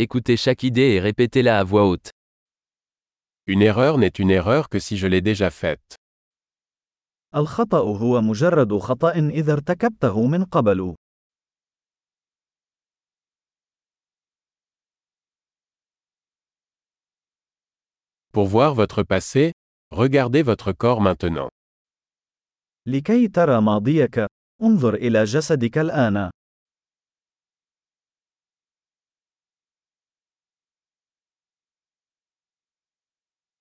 Écoutez chaque idée et répétez-la à voix haute. Une erreur n'est une erreur que si je l'ai déjà faite. الخطأ هو مجرد خطأ إذا ارتكبته من قبل. Pour voir votre passé, regardez votre corps maintenant. لكي ترى ماضيك، انظر إلى جسدك الآن.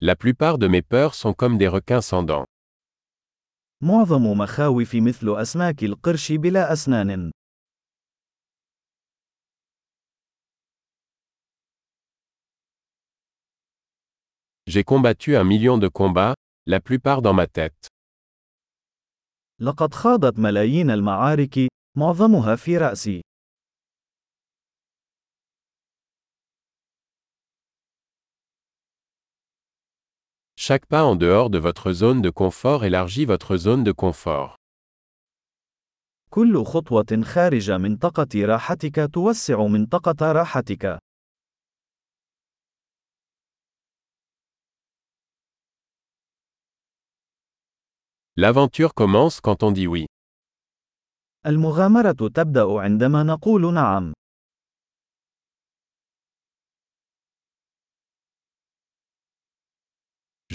La plupart de mes peurs sont comme des requins sans dents. معظم مخاوفي مثل أسماك القرش بلا أسنان. J'ai combattu un million de combats, la plupart dans ma tête. لقد خاضت ملايين المعارك، معظمها في رأسي. Chaque pas en dehors de votre zone de confort élargit votre zone de confort. كل خطوة خارج منطقة راحتك توسع منطقة راحتك. L'aventure commence quand on dit oui. المغامرة تبدأ عندما نقول نعم.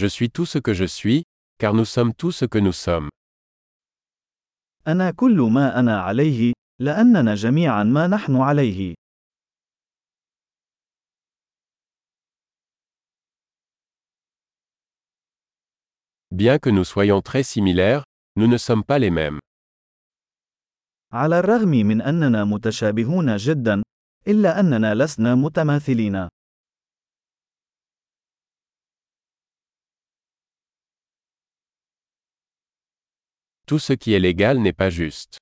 Je suis tout ce que je suis, car nous sommes tout ce que nous sommes. أنا كل ما أنا عليه، لأننا جميعا ما نحن عليه. Bien que nous soyons très similaires, nous ne sommes pas les mêmes. على الرغم من أننا متشابهون جدا، إلا أننا لسنا متماثلين. Tout ce qui est légal n'est pas juste.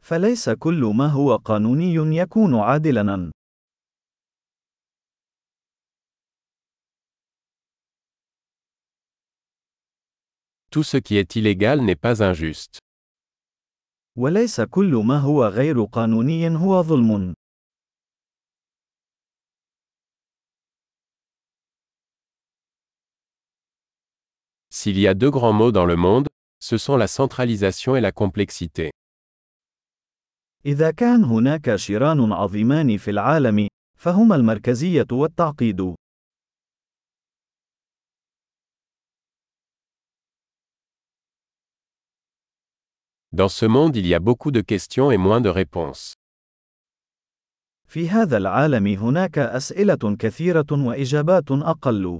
فليس كل ما هو قانوني يكون عادلاً. Tout ce qui est illégal n'est pas injuste. وليس كل ما هو غير قانوني هو ظلم. S'il y a deux grands mots dans le monde, ce sont la centralisation et la complexité. إذا كان هناك شيران عظيمان في العالم، فهما المركزية والتعقيد. Dans ce monde il y a beaucoup de questions et moins de réponses. في هذا العالم هناك أسئلة كثيرة وإجابات أقل.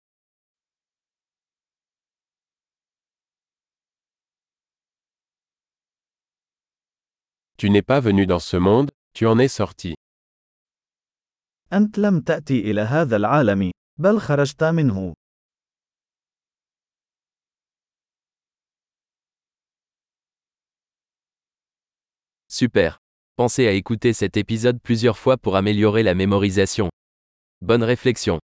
Tu n'es pas venu dans ce monde, tu en es sorti. أنت لم تأتي إلى هذا العالم، بل خرجت منه. Super. Pensez à écouter cet épisode plusieurs fois pour améliorer la mémorisation. Bonne réflexion.